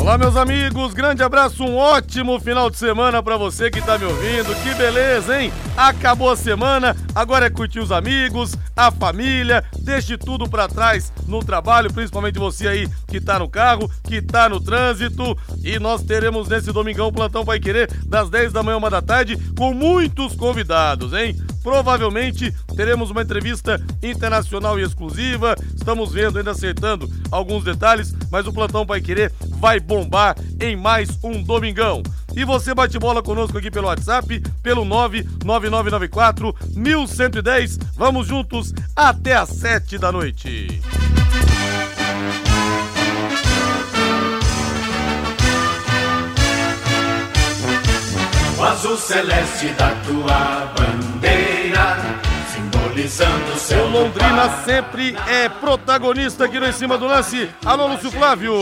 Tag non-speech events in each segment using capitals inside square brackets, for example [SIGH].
Olá, meus amigos, grande abraço, um ótimo final de semana para você que tá me ouvindo. Que beleza, hein? Acabou a semana, agora é curtir os amigos, a família, deixe tudo para trás no trabalho, principalmente você aí que tá no carro, que tá no trânsito. E nós teremos nesse domingão plantão Pai Querer das 10 da manhã uma da tarde com muitos convidados, hein? Provavelmente teremos uma entrevista internacional e exclusiva. Estamos vendo, ainda acertando alguns detalhes, mas o plantão Pai Querer vai bombar em mais um domingão. E você bate bola conosco aqui pelo WhatsApp, pelo 99994 1110. Vamos juntos até às 7 da noite. O azul celeste da tua bandeira simbolizando seu O Londrina sempre é protagonista aqui no Em Cima do Lance. Alô, Lúcio Flávio.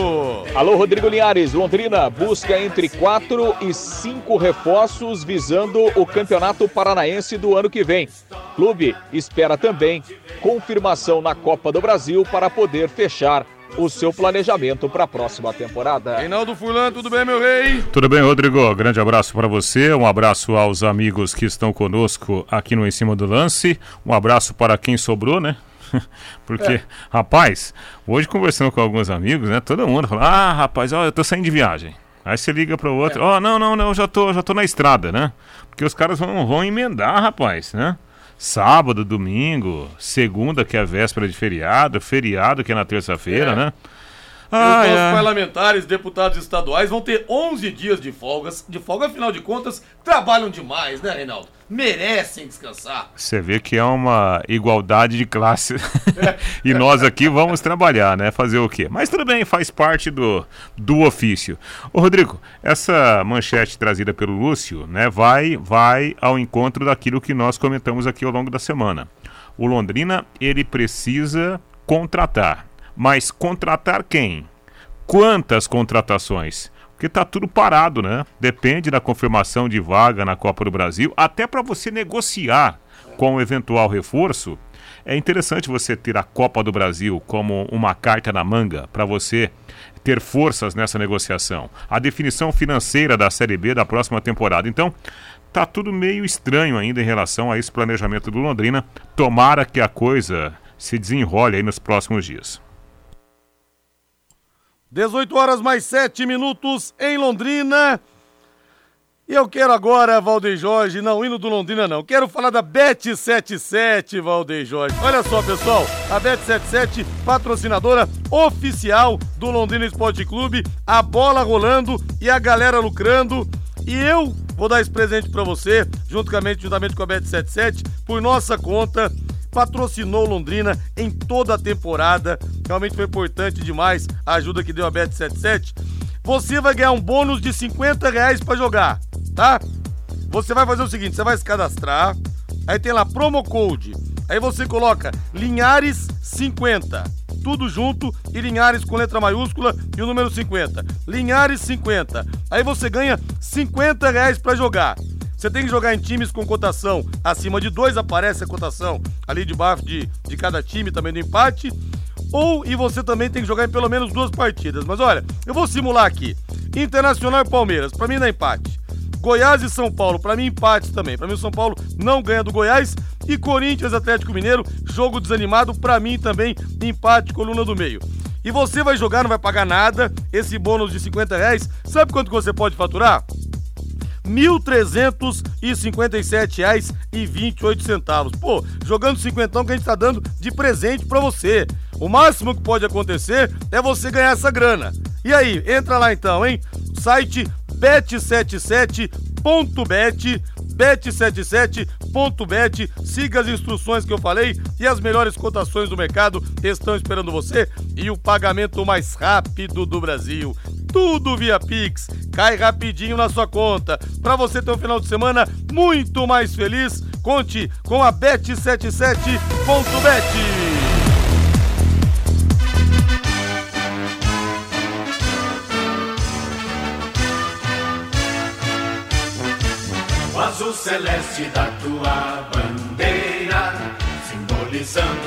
Alô, Rodrigo Linhares. Londrina busca entre quatro e cinco reforços visando o Campeonato Paranaense do ano que vem. Clube espera também confirmação na Copa do Brasil para poder fechar o seu planejamento para a próxima temporada. Reinaldo Fulan, tudo bem, meu rei? Tudo bem, Rodrigo? Grande abraço para você, um abraço aos amigos que estão conosco aqui no Em Cima do Lance, um abraço para quem sobrou, né? [LAUGHS] Porque, é. rapaz, hoje conversando com alguns amigos, né? Todo mundo fala: Ah, rapaz, ó, eu tô saindo de viagem. Aí você liga para o outro: Ó, é. oh, não, não, não, já tô, já tô na estrada, né? Porque os caras vão, vão emendar, rapaz, né? Sábado, domingo, segunda, que é a véspera de feriado, feriado, que é na terça-feira, é. né? Ah, os é. parlamentares, deputados estaduais vão ter 11 dias de folgas. De folga, afinal de contas, trabalham demais, né, Reinaldo? Merecem descansar. Você vê que é uma igualdade de classe. [LAUGHS] [LAUGHS] e nós aqui vamos trabalhar, né? Fazer o quê? Mas tudo bem, faz parte do, do ofício. Ô, Rodrigo, essa manchete trazida pelo Lúcio, né, vai, vai ao encontro daquilo que nós comentamos aqui ao longo da semana. O Londrina, ele precisa contratar mas contratar quem? Quantas contratações? Porque está tudo parado, né? Depende da confirmação de vaga na Copa do Brasil, até para você negociar com o eventual reforço. É interessante você ter a Copa do Brasil como uma carta na manga para você ter forças nessa negociação. A definição financeira da Série B da próxima temporada. Então, tá tudo meio estranho ainda em relação a esse planejamento do Londrina. Tomara que a coisa se desenrole aí nos próximos dias. 18 horas mais 7 minutos em Londrina. E eu quero agora, Valdeir Jorge, não indo do Londrina não, quero falar da Bet77, Valdeir Jorge. Olha só, pessoal, a Bet77, patrocinadora oficial do Londrina Esporte Clube, a bola rolando e a galera lucrando. E eu vou dar esse presente para você, juntamente, juntamente com a Bet77, por nossa conta patrocinou Londrina em toda a temporada. Realmente foi importante demais a ajuda que deu a Bet77. Você vai ganhar um bônus de 50 reais para jogar, tá? Você vai fazer o seguinte: você vai se cadastrar, aí tem lá promo code. Aí você coloca Linhares 50, tudo junto e Linhares com letra maiúscula e o número 50. Linhares 50. Aí você ganha 50 reais para jogar. Você tem que jogar em times com cotação acima de 2, aparece a cotação ali debaixo de, de cada time também do empate. Ou e você também tem que jogar em pelo menos duas partidas. Mas olha, eu vou simular aqui. Internacional e Palmeiras, para mim dá empate. Goiás e São Paulo, para mim empate também. Para mim o São Paulo não ganha do Goiás e Corinthians Atlético Mineiro, jogo desanimado, para mim também empate coluna do meio. E você vai jogar, não vai pagar nada, esse bônus de 50 reais, sabe quanto você pode faturar? R$ 1.357,28. Pô, jogando cinquentão que a gente tá dando de presente para você. O máximo que pode acontecer é você ganhar essa grana. E aí, entra lá então, hein? Site bet77.bet bet77.bet. Siga as instruções que eu falei e as melhores cotações do mercado estão esperando você e o pagamento mais rápido do Brasil. Tudo via Pix, cai rapidinho na sua conta. Para você ter um final de semana muito mais feliz, conte com a bet77.bet. azul celeste da tua bandeira.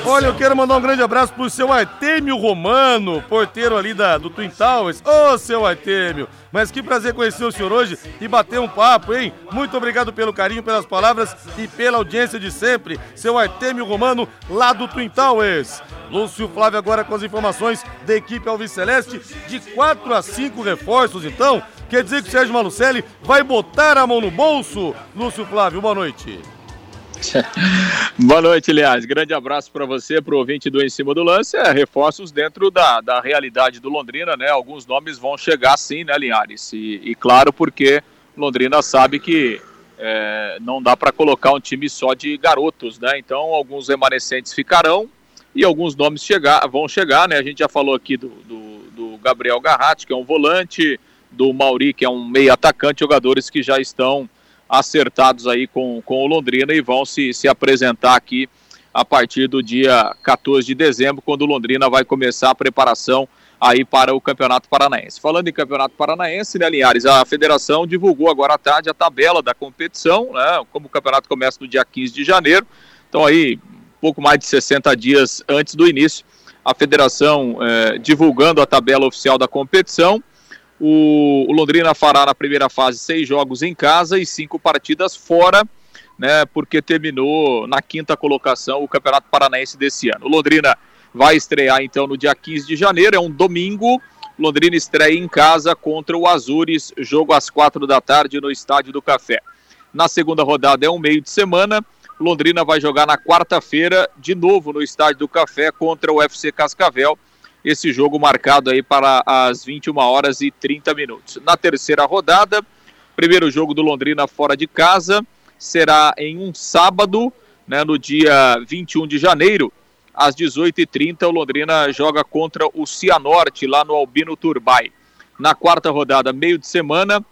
Olha, eu quero mandar um grande abraço pro seu Artêmio Romano, porteiro ali da, do Twin Towers. Ô, seu Artêmio, mas que prazer conhecer o senhor hoje e bater um papo, hein? Muito obrigado pelo carinho, pelas palavras e pela audiência de sempre. Seu Artêmio Romano, lá do Twin Towers. Lúcio Flávio agora com as informações da equipe Alves Celeste, de 4 a 5 reforços, então. Quer dizer que o Sérgio Malucelli vai botar a mão no bolso? Lúcio Flávio, boa noite. [LAUGHS] Boa noite, Aliás. Grande abraço para você, para o ouvinte do Em Cima do Lance. É, reforços dentro da, da realidade do Londrina, né? Alguns nomes vão chegar sim, né, Linhares? E, e claro, porque Londrina sabe que é, não dá para colocar um time só de garotos, né? Então, alguns remanescentes ficarão e alguns nomes chegar, vão chegar, né? A gente já falou aqui do, do, do Gabriel Garratti, que é um volante, do Mauri, que é um meio atacante, jogadores que já estão acertados aí com, com o Londrina e vão se, se apresentar aqui a partir do dia 14 de dezembro, quando o Londrina vai começar a preparação aí para o Campeonato Paranaense. Falando em Campeonato Paranaense, né, Linhares, a federação divulgou agora à tarde a tabela da competição, né, como o campeonato começa no dia 15 de janeiro, então aí pouco mais de 60 dias antes do início, a federação eh, divulgando a tabela oficial da competição, o, o, Londrina fará na primeira fase seis jogos em casa e cinco partidas fora, né? Porque terminou na quinta colocação o Campeonato Paranaense desse ano. O Londrina vai estrear então no dia 15 de janeiro, é um domingo. Londrina estreia em casa contra o Azures, jogo às quatro da tarde no Estádio do Café. Na segunda rodada é um meio de semana. Londrina vai jogar na quarta-feira, de novo no Estádio do Café, contra o FC Cascavel esse jogo marcado aí para as 21 horas e 30 minutos. Na terceira rodada, primeiro jogo do Londrina fora de casa, será em um sábado, né, no dia 21 de janeiro, às 18h30, o Londrina joga contra o Cianorte, lá no Albino Turbay. Na quarta rodada, meio de semana,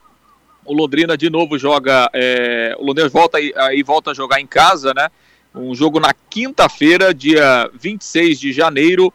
o Londrina de novo joga, é, o Londrina volta aí volta a jogar em casa, né? Um jogo na quinta-feira, dia 26 de janeiro,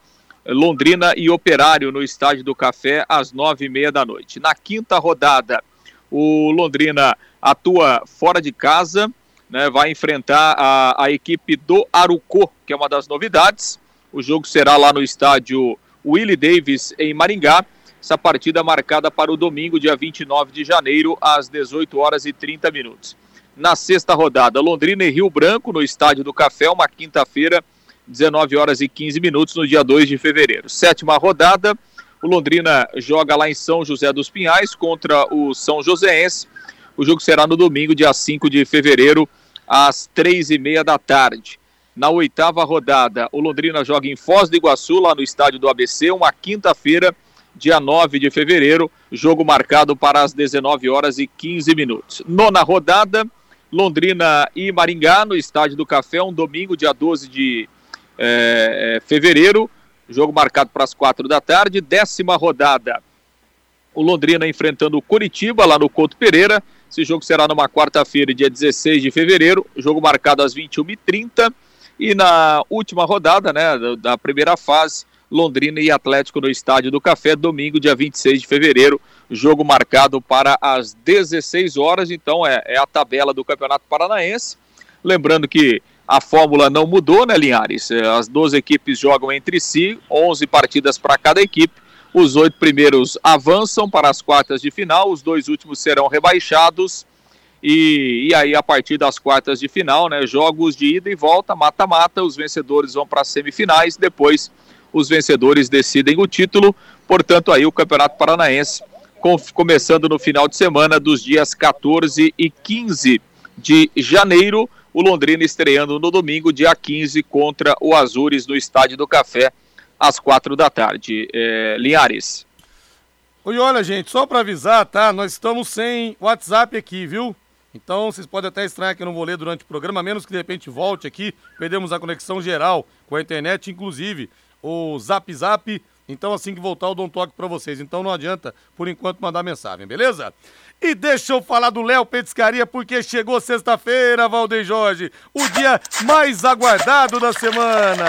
Londrina e Operário no Estádio do Café às nove e meia da noite. Na quinta rodada, o Londrina atua fora de casa, né, vai enfrentar a, a equipe do Arucô, que é uma das novidades. O jogo será lá no estádio Willie Davis, em Maringá. Essa partida marcada para o domingo, dia 29 de janeiro, às 18 horas e 30 minutos. Na sexta rodada, Londrina e Rio Branco, no Estádio do Café, uma quinta-feira, 19 horas e 15 minutos, no dia 2 de fevereiro. Sétima rodada, o Londrina joga lá em São José dos Pinhais contra o São Joséense. O jogo será no domingo, dia 5 de fevereiro, às três e meia da tarde. Na oitava rodada, o Londrina joga em Foz do Iguaçu, lá no estádio do ABC, uma quinta-feira, dia 9 de fevereiro, jogo marcado para as 19 horas e 15 minutos. Nona rodada, Londrina e Maringá, no estádio do Café, um domingo, dia 12 de é, é, fevereiro, jogo marcado para as quatro da tarde, décima rodada. O Londrina enfrentando o Curitiba lá no Couto Pereira. Esse jogo será numa quarta-feira, dia 16 de fevereiro, jogo marcado às 21h30. E na última rodada, né, da primeira fase, Londrina e Atlético no Estádio do Café, domingo, dia 26 de fevereiro, jogo marcado para as 16 horas. Então é, é a tabela do Campeonato Paranaense. Lembrando que a fórmula não mudou, né, Linhares? É, as duas equipes jogam entre si, 11 partidas para cada equipe. Os oito primeiros avançam para as quartas de final, os dois últimos serão rebaixados. E, e aí, a partir das quartas de final, né, jogos de ida e volta, mata-mata, os vencedores vão para as semifinais, depois os vencedores decidem o título. Portanto, aí o Campeonato Paranaense com, começando no final de semana dos dias 14 e 15 de janeiro o Londrina estreando no domingo, dia 15, contra o Azures no Estádio do Café, às quatro da tarde. É, Linhares. E olha, gente, só para avisar, tá? Nós estamos sem WhatsApp aqui, viu? Então vocês podem até estranhar que eu não vou ler durante o programa, menos que de repente volte aqui. Perdemos a conexão geral com a internet, inclusive o Zap Zap. Então assim que voltar eu dou um toque para vocês. Então não adianta, por enquanto, mandar mensagem, beleza? E deixa eu falar do Léo Petiscaria, porque chegou sexta-feira, Valdeir Jorge, o dia mais aguardado da semana.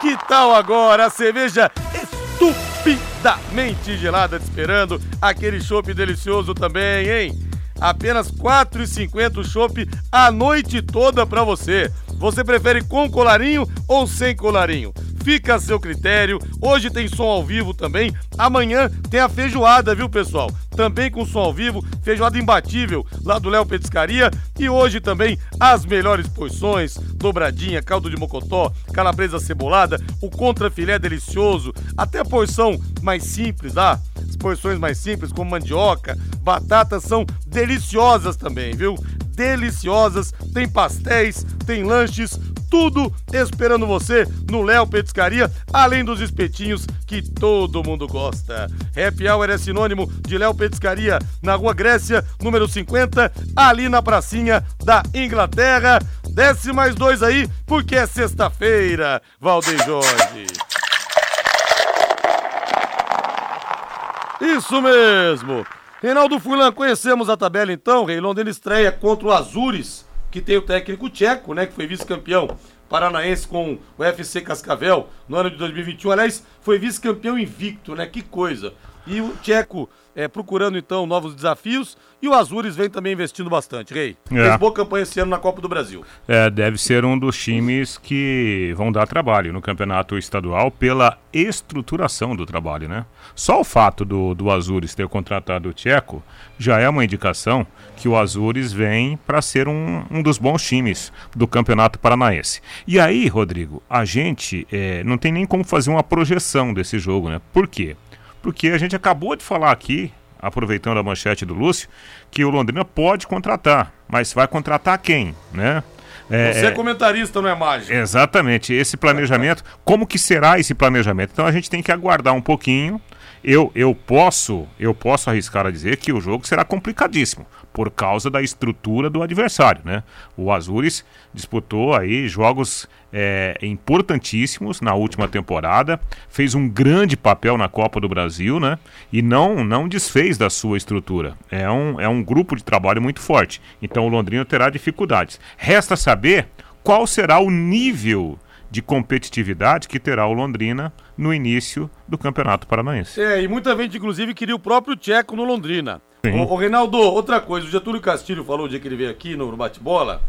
Que tal agora a cerveja estupidamente gelada te esperando? Aquele chopp delicioso também, hein? Apenas R$ 4,50 o chopp a noite toda pra você. Você prefere com colarinho ou sem colarinho? Fica a seu critério. Hoje tem som ao vivo também. Amanhã tem a feijoada, viu, pessoal? Também com som ao vivo, feijoada imbatível lá do Léo Petiscaria. E hoje também as melhores porções: dobradinha, caldo de mocotó, calabresa cebolada, o contrafilé delicioso, até a porção mais simples, ah, as porções mais simples, como mandioca, batatas, são deliciosas também, viu? deliciosas, tem pastéis, tem lanches, tudo esperando você no Léo Petiscaria, além dos espetinhos que todo mundo gosta. Happy Hour é sinônimo de Léo Petiscaria, na Rua Grécia, número 50, ali na pracinha da Inglaterra. Desce mais dois aí, porque é sexta-feira, Valdeir Jorge. Isso mesmo! Reinaldo Fulan, conhecemos a tabela então. Rei Londrina estreia contra o Azures, que tem o técnico tcheco, né? Que foi vice-campeão paranaense com o FC Cascavel no ano de 2021. Aliás, foi vice-campeão invicto, né? Que coisa. E o tcheco é, procurando então novos desafios. E o Azures vem também investindo bastante, Rei. É. Fez boa campanha esse ano na Copa do Brasil. É, deve ser um dos times que vão dar trabalho no campeonato estadual pela estruturação do trabalho, né? Só o fato do, do Azures ter contratado o Tcheco já é uma indicação que o Azures vem para ser um, um dos bons times do campeonato paranaense. E aí, Rodrigo, a gente é, não tem nem como fazer uma projeção desse jogo, né? Por quê? Porque a gente acabou de falar aqui, aproveitando a manchete do Lúcio, que o Londrina pode contratar, mas vai contratar quem, né? É, Você é comentarista, não é mágico. Exatamente, esse planejamento, como que será esse planejamento? Então a gente tem que aguardar um pouquinho. Eu, eu posso eu posso arriscar a dizer que o jogo será complicadíssimo, por causa da estrutura do adversário, né? O Azures disputou aí jogos é, importantíssimos na última temporada, fez um grande papel na Copa do Brasil, né? E não não desfez da sua estrutura. É um, é um grupo de trabalho muito forte. Então o Londrina terá dificuldades. Resta saber qual será o nível de competitividade que terá o Londrina no início do Campeonato Paranaense. É, e muita gente, inclusive, queria o próprio Tcheco no Londrina. Ô, Reinaldo, outra coisa, o Getúlio Castilho falou o dia que ele veio aqui no, bate-bola,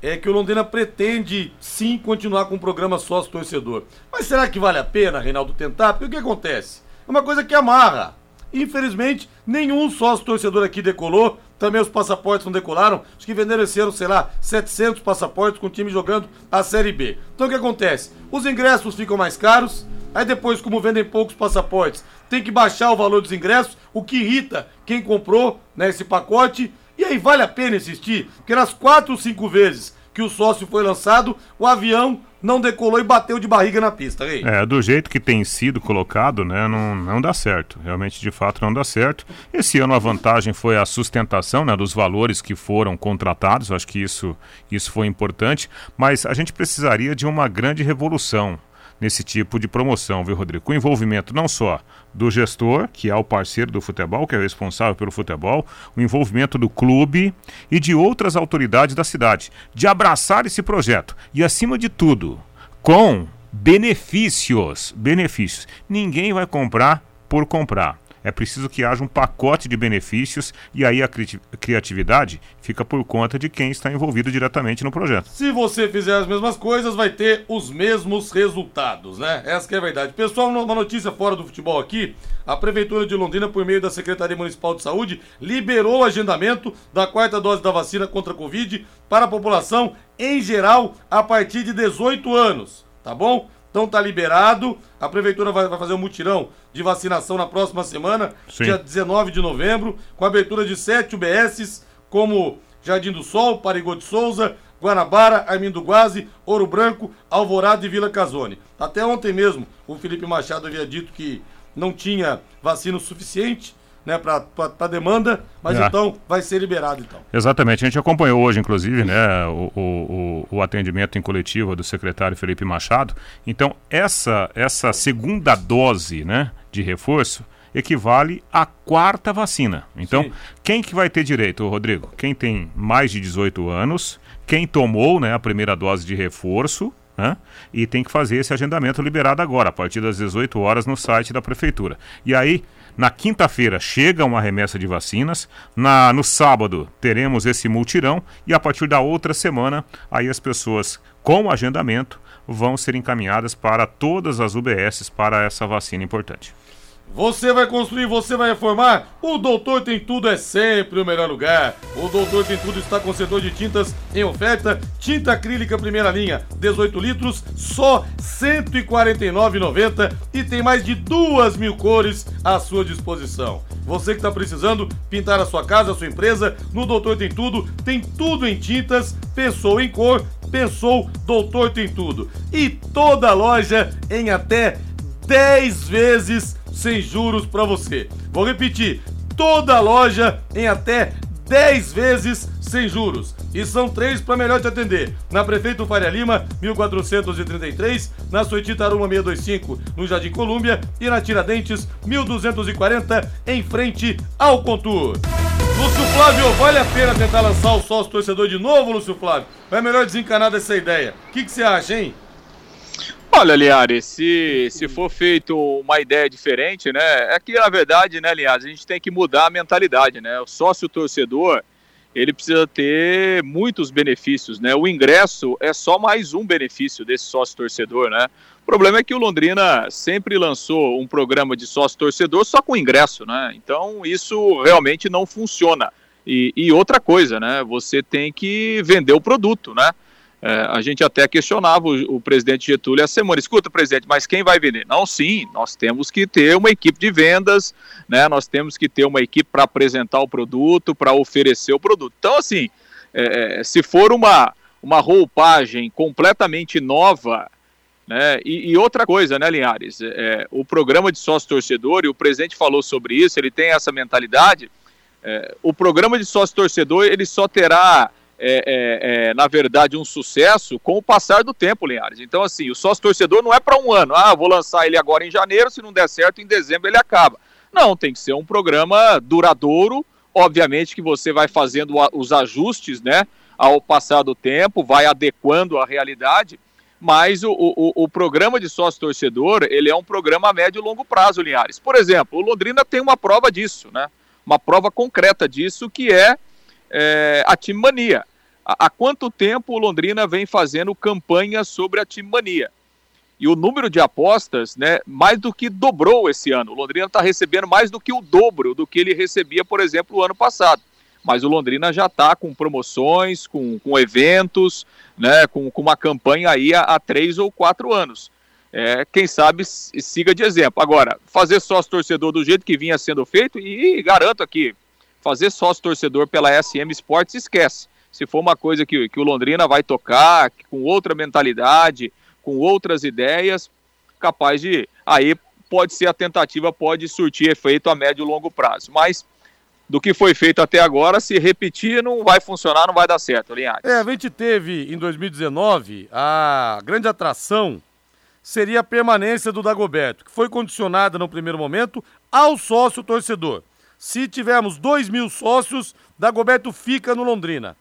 é que o Londrina pretende sim continuar com o programa sócio-torcedor. Mas será que vale a pena, Reinaldo, tentar? Porque o que acontece? É uma coisa que amarra. Infelizmente, nenhum sócio-torcedor aqui decolou, também os passaportes não decolaram. Acho que venderam esse ano, sei lá, 700 passaportes com o time jogando a Série B. Então o que acontece? Os ingressos ficam mais caros, aí depois, como vendem poucos passaportes, tem que baixar o valor dos ingressos, o que irrita quem comprou né, esse pacote. E aí vale a pena insistir? Porque nas quatro ou cinco vezes que o sócio foi lançado, o avião não decolou e bateu de barriga na pista. É, do jeito que tem sido colocado, né, não, não dá certo. Realmente, de fato, não dá certo. Esse ano a vantagem foi a sustentação né, dos valores que foram contratados, acho que isso, isso foi importante, mas a gente precisaria de uma grande revolução nesse tipo de promoção, viu, Rodrigo? Com envolvimento não só do gestor, que é o parceiro do futebol, que é o responsável pelo futebol, o envolvimento do clube e de outras autoridades da cidade, de abraçar esse projeto e, acima de tudo, com benefícios. Benefícios. Ninguém vai comprar por comprar. É preciso que haja um pacote de benefícios e aí a cri criatividade fica por conta de quem está envolvido diretamente no projeto. Se você fizer as mesmas coisas, vai ter os mesmos resultados, né? Essa é a verdade. Pessoal, uma notícia fora do futebol aqui. A Prefeitura de Londrina, por meio da Secretaria Municipal de Saúde, liberou o agendamento da quarta dose da vacina contra a Covid para a população em geral a partir de 18 anos, tá bom? Então tá liberado. A prefeitura vai, vai, fazer um mutirão de vacinação na próxima semana, Sim. dia 19 de novembro, com abertura de sete UBSs, como Jardim do Sol, Parigô de Souza, Guanabara, Armindo Guazi, Ouro Branco, Alvorada e Vila Casone. Até ontem mesmo, o Felipe Machado havia dito que não tinha vacina suficiente né, para demanda, mas é. então vai ser liberado então. Exatamente, a gente acompanhou hoje, inclusive, né, o, o, o, atendimento em coletiva do secretário Felipe Machado. Então, essa, essa segunda dose né, de reforço equivale à quarta vacina. Então, Sim. quem que vai ter direito, Rodrigo? Quem tem mais de 18 anos, quem tomou né, a primeira dose de reforço, E tem que fazer esse agendamento liberado agora, a partir das 18 horas no site da prefeitura. E aí, na quinta-feira chega uma remessa de vacinas, na, no sábado teremos esse multirão e a partir da outra semana, aí as pessoas com agendamento vão ser encaminhadas para todas as UBSs para essa vacina importante. Você vai construir, você vai reformar? O Doutor Tem Tudo é sempre o melhor lugar. O Doutor Tem Tudo está com setor de tintas em oferta. Tinta acrílica primeira linha, 18 litros, só R$ 149,90 e tem mais de duas mil cores à sua disposição. Você que está precisando pintar a sua casa, a sua empresa, no Doutor Tem Tudo, tem tudo em tintas, pensou em cor, pensou Doutor Tem Tudo. E toda loja em até 10 vezes sem juros para você. Vou repetir: toda loja em até 10 vezes sem juros. E são três para melhor te atender. Na Prefeito Faria Lima, 1433, na Suíte Taruma 625, no Jardim Colúmbia e na Tiradentes 1240, em frente ao Contour. Lúcio Flávio, vale a pena tentar lançar o sócio torcedor de novo, Lúcio Flávio? É melhor desencanar dessa ideia? O que, que você acha, hein? Olha, Liares, se, se for feito uma ideia diferente, né? É que, na verdade, né, Liares, a gente tem que mudar a mentalidade, né? O sócio torcedor, ele precisa ter muitos benefícios, né? O ingresso é só mais um benefício desse sócio torcedor, né? O problema é que o Londrina sempre lançou um programa de sócio torcedor só com ingresso, né? Então isso realmente não funciona. E, e outra coisa, né? Você tem que vender o produto, né? É, a gente até questionava o, o, presidente Getúlio a semana, escuta, presidente, mas quem vai vender? Não, sim, nós temos que ter uma equipe de vendas, né? Nós temos que ter uma equipe para apresentar o produto, para oferecer o produto. Então, assim, é, é, se for uma, uma roupagem completamente nova, né? E, e outra coisa, né, Linhares? É, o programa de sócio torcedor, e o presidente falou sobre isso, ele tem essa mentalidade. É, o programa de sócio torcedor, ele só terá é, é, é, na verdade, um sucesso com o passar do tempo, Linhares. Então, assim, o sócio torcedor não é para um ano. Ah, vou lançar ele agora em janeiro, se não der certo, em dezembro ele acaba. Não, tem que ser um programa duradouro. Obviamente que você vai fazendo os ajustes, né, ao passar do tempo, vai adequando a realidade. Mas o, o, o programa de sócio torcedor, ele é um programa a médio e longo prazo, Linhares. Por exemplo, o Londrina tem uma prova disso, né? Uma prova concreta disso, que é é, a Time Mania. Há, quanto tempo o Londrina vem fazendo campanha sobre a Time Mania? E o número de apostas, né, mais do que dobrou esse ano. O Londrina está recebendo mais do que o dobro do que ele recebia, por exemplo, o ano passado. Mas o Londrina já está com promoções, com, com eventos, né, com, com uma campanha aí há, há três ou quatro anos. É, quem sabe siga de exemplo. Agora, fazer sócio torcedor do jeito que vinha sendo feito, e, e garanto aqui, fazer sócio torcedor pela SM Sports, esquece. Se for uma coisa que, que o Londrina vai tocar, com outra mentalidade, com outras ideias, capaz de. Aí pode ser a tentativa, pode surtir efeito a médio e longo prazo. Mas do que foi feito até agora, se repetir, não vai funcionar, não vai dar certo, Linhares. É, a gente teve em 2019 a grande atração seria a permanência do Dagoberto, que foi condicionada no primeiro momento ao sócio torcedor. Se tivermos 2 mil sócios, Dagoberto fica no Londrina.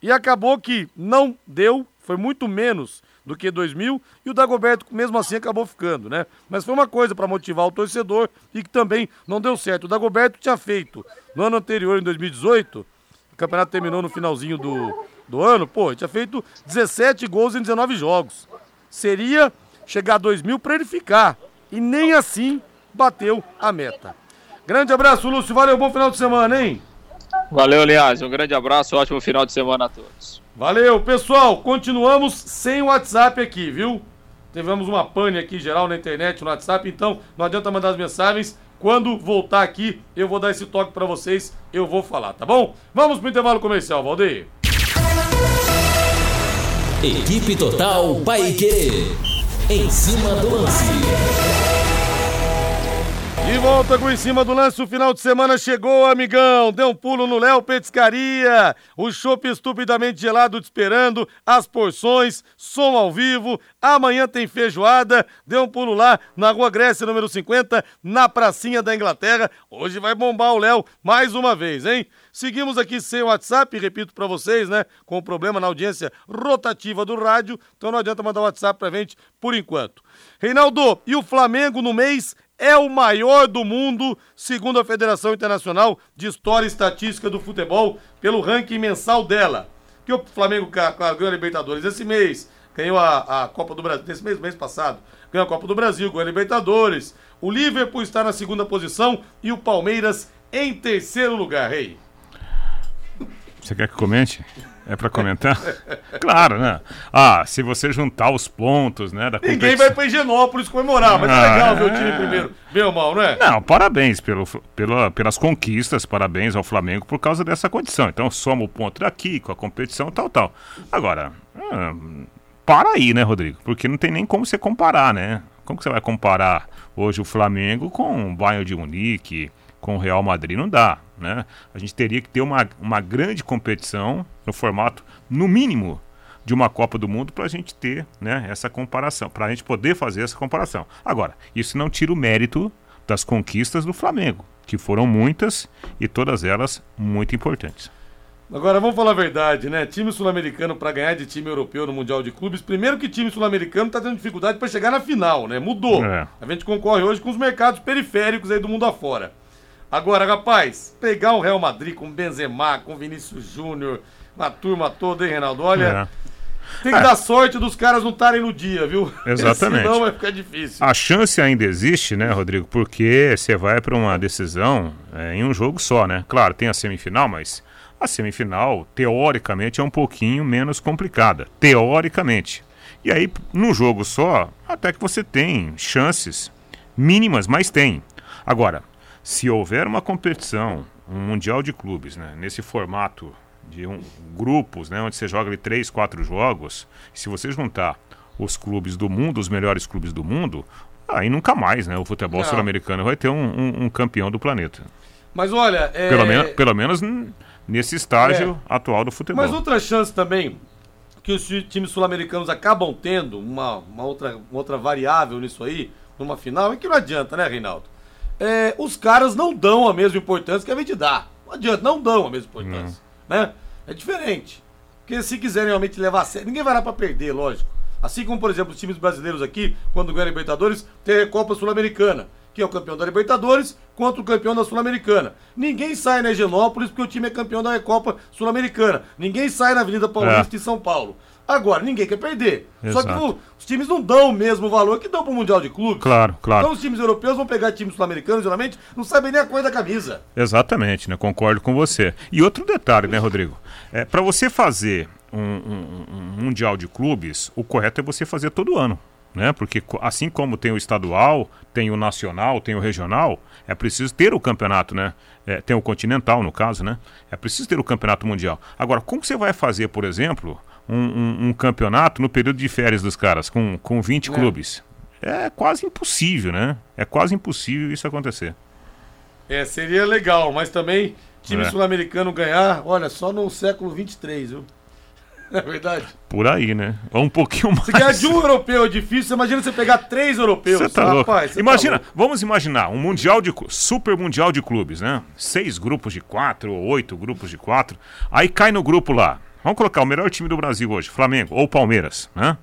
E acabou que não deu, foi muito menos do que 2 mil, e o Dagoberto mesmo assim acabou ficando, né? Mas foi uma coisa para motivar o torcedor e que também não deu certo. O Dagoberto tinha feito no ano anterior, em 2018, o campeonato terminou no finalzinho do, do ano, pô, tinha feito 17 gols em 19 jogos. Seria chegar a 2 mil para ele ficar. E nem assim bateu a meta. Grande abraço, Lúcio. Valeu, bom final de semana, hein? Valeu, aliás. Um grande abraço, ótimo final de semana a todos. Valeu, pessoal. Continuamos sem WhatsApp aqui, viu? Tivemos uma pane aqui geral na internet, no WhatsApp, então não adianta mandar as mensagens. Quando voltar aqui, eu vou dar esse toque para vocês, eu vou falar, tá bom? Vamos pro intervalo comercial, Valdeir. Equipe Total Paique. Em cima do lance. De volta com em cima do lance, o final de semana chegou, amigão. Deu um pulo no Léo Petiscaria. O chopp estupidamente gelado te esperando, as porções, som ao vivo. Amanhã tem feijoada. Deu um pulo lá na Rua Grécia, número 50, na pracinha da Inglaterra. Hoje vai bombar o Léo mais uma vez, hein? Seguimos aqui sem WhatsApp, repito para vocês, né? Com o problema na audiência rotativa do rádio, então não adianta mandar WhatsApp pra gente por enquanto. Reinaldo, e o Flamengo no mês é o maior do mundo, segundo a Federação Internacional de História e Estatística do Futebol, pelo ranking mensal dela. Que o Flamengo, claro, ganhou a Libertadores esse mês, ganhou a, a Copa do Brasil, esse mês, mês passado, ganhou a Copa do Brasil, ganhou a Libertadores. O Liverpool está na segunda posição e o Palmeiras em terceiro lugar, rei. Você quer que comente? É para comentar? [LAUGHS] claro, né? Ah, se você juntar os pontos, né, da Ninguém vai para Higienópolis comemorar, mas é ah, legal ver o time primeiro. Ou mal, não é? Não, parabéns pelo, pelo, pelas conquistas, parabéns ao Flamengo por causa dessa condição. Então soma o ponto daqui com a competição tal, tal. Agora, hum, para aí, né, Rodrigo? Porque não tem nem como você comparar, né? Como que você vai comparar hoje o Flamengo com o Bayern de Munique, com o Real Madrid? Não dá. Né? A gente teria que ter uma, uma grande competição no formato, no mínimo, de uma Copa do Mundo para a gente ter né, essa comparação, para a gente poder fazer essa comparação. Agora, isso não tira o mérito das conquistas do Flamengo, que foram muitas e todas elas muito importantes. Agora vamos falar a verdade, né? Time sul-americano para ganhar de time europeu no Mundial de Clubes. Primeiro que time sul-americano tá tendo dificuldade para chegar na final, né? Mudou. É. A gente concorre hoje com os mercados periféricos aí do mundo afora. Agora, rapaz, pegar o Real Madrid com Benzema, com Vinícius Júnior, uma turma toda, hein, Reinaldo? Olha, é. tem que é. dar sorte dos caras não estarem no dia, viu? [LAUGHS] Exatamente. Senão vai ficar difícil. A chance ainda existe, né, Rodrigo? Porque você vai para uma decisão é, em um jogo só, né? Claro, tem a semifinal, mas a semifinal, teoricamente, é um pouquinho menos complicada. Teoricamente. E aí, num jogo só, até que você tem chances mínimas, mas tem. Agora, se houver uma competição, um mundial de clubes, né, nesse formato de um, grupos, né, onde você joga ali três, quatro jogos, se você juntar os clubes do mundo, os melhores clubes do mundo, aí nunca mais, né, o futebol sul-americano vai ter um, um, um, campeão do planeta. Mas olha, é... pelo, menos, pelo menos nesse estágio é. atual do futebol. Mas outra chance também que os times sul-americanos acabam tendo, uma, uma, outra, uma outra variável nisso aí, numa final, é que não adianta, né, Reinaldo? É, os caras não dão a mesma importância que a gente dá. Não adianta, não dão a mesma importância. Né? É diferente. Porque se quiserem realmente levar a sério, ninguém vai lá pra perder, lógico. Assim como, por exemplo, os times brasileiros aqui, quando ganham a Libertadores, tem a Copa Sul-Americana, que é o campeão da Libertadores contra o campeão da Sul-Americana. Ninguém sai na Higienópolis porque o time é campeão da Recopa Sul-Americana. Ninguém sai na Avenida Paulista é. em São Paulo. Agora, ninguém quer perder. Exato. Só que os times não dão o mesmo valor que dão pro Mundial de Clubes. Claro, claro. Então os times europeus vão pegar times sul-americanos, geralmente, não sabem nem a cor da camisa. Exatamente, né? Concordo com você. E outro detalhe, né, Rodrigo? É, para você fazer um, um, um Mundial de Clubes, o correto é você fazer todo ano. Né? Porque assim como tem o estadual, tem o nacional, tem o regional, é preciso ter o campeonato, né? É, tem o continental, no caso, né? É preciso ter o campeonato mundial. Agora, como você vai fazer, por exemplo, um, um, um, campeonato no período de férias dos caras, com, com 20 é. clubes. É quase impossível, né? É quase impossível isso acontecer. É, seria legal, mas também time é. sul-americano ganhar, olha, só no século 23, viu? [LAUGHS] É verdade. Por aí, né? Ou um pouquinho mais. Se ganhar de um europeu é difícil, imagina você pegar três europeus. Você tá Rapaz, tá imagina, tá vamos imaginar um mundial de super mundial de clubes, né? Seis grupos de quatro ou oito grupos de quatro. Aí cai no grupo lá Vamos colocar o melhor time do Brasil hoje, Flamengo ou Palmeiras, né?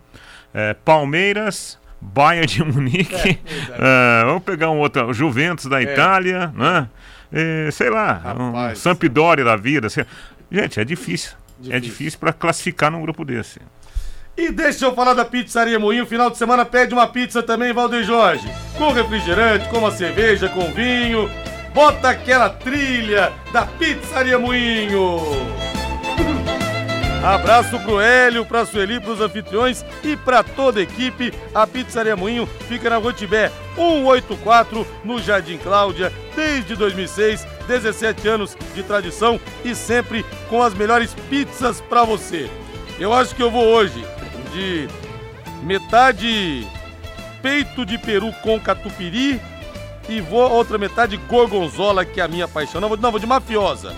É, Palmeiras, Bayern de Munique, é, [LAUGHS] é, vamos pegar um outro, Juventus da é. Itália, né? Sei lá, Rapaz. um Sampdoria da vida. Sei. Gente, é difícil. difícil. É difícil para classificar num grupo desse. E deixa eu falar da Pizzaria Moinho. Final de semana pede uma pizza também, Valdeir Jorge. Com refrigerante, com uma cerveja, com vinho. Bota aquela trilha da Pizzaria Moinho. [LAUGHS] Abraço pro Hélio, pra Sueli, pros anfitriões e pra toda a equipe. A Pizzaria Moinho fica na Rotibé 184, no Jardim Cláudia, desde 2006, 17 anos de tradição e sempre com as melhores pizzas para você. Eu acho que eu vou hoje de metade peito de peru com catupiry e vou outra metade gorgonzola, que é a minha paixão. Não, vou, não, vou de mafiosa.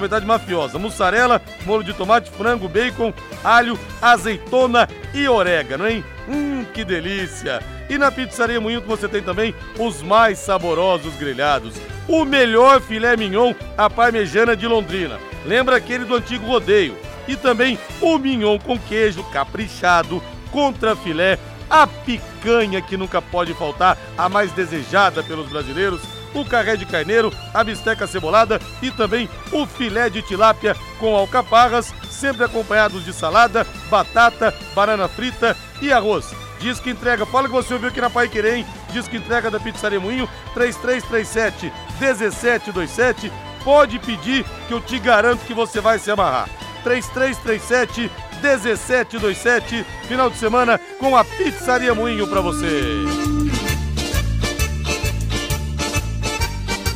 Metade mafiosa. Mussarela, molho de tomate, frango, bacon, alho, azeitona e orégano, hein? Hum, que delícia! E na Pizzaria Moinho você tem também os mais saborosos grelhados. O melhor filé mignon, a parmejana de Londrina. Lembra aquele do antigo rodeio. E também o mignon com queijo caprichado, contra filé, a picanha que nunca pode faltar, a mais desejada pelos brasileiros o carré de carneiro, a bisteca cebolada e também o filé de tilápia com alcaparras, sempre acompanhados de salada, batata, banana frita e arroz. Diz que entrega, fala que você ouviu aqui na Pai Querer, hein? Diz que entrega da Pizzaria Moinho, 3337 1727. Pode pedir que eu te garanto que você vai se amarrar. 3337 1727, final de semana com a Pizzaria Moinho para você.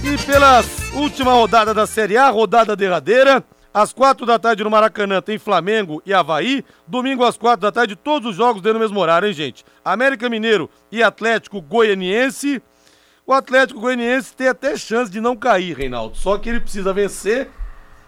E pela última rodada da Série A, rodada derradeira, às quatro da tarde no Maracanã tem Flamengo e Havaí. Domingo às quatro da tarde, todos os jogos dentro do mesmo horário, hein, gente? América Mineiro e Atlético Goianiense. O Atlético Goianiense tem até chance de não cair, Reinaldo. Só que ele precisa vencer,